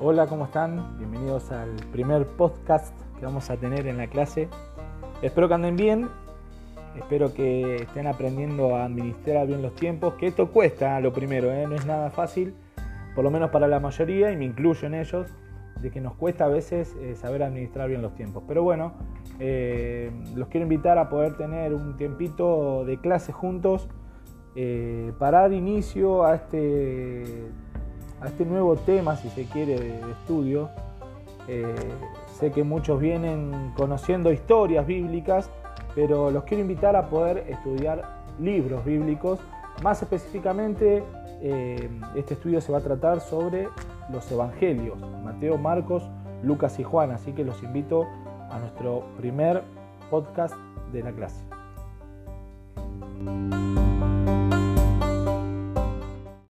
Hola, ¿cómo están? Bienvenidos al primer podcast que vamos a tener en la clase. Espero que anden bien, espero que estén aprendiendo a administrar bien los tiempos, que esto cuesta lo primero, ¿eh? no es nada fácil, por lo menos para la mayoría, y me incluyo en ellos, de que nos cuesta a veces eh, saber administrar bien los tiempos. Pero bueno, eh, los quiero invitar a poder tener un tiempito de clase juntos para dar inicio a este a este nuevo tema, si se quiere, de, estudio. Eh, sé que muchos vienen conociendo historias bíblicas, pero los quiero invitar a poder estudiar libros bíblicos. Más específicamente, eh, este estudio se va a tratar sobre los evangelios, Mateo, Marcos, Lucas y Juan, así que los invito a nuestro primer podcast de la clase.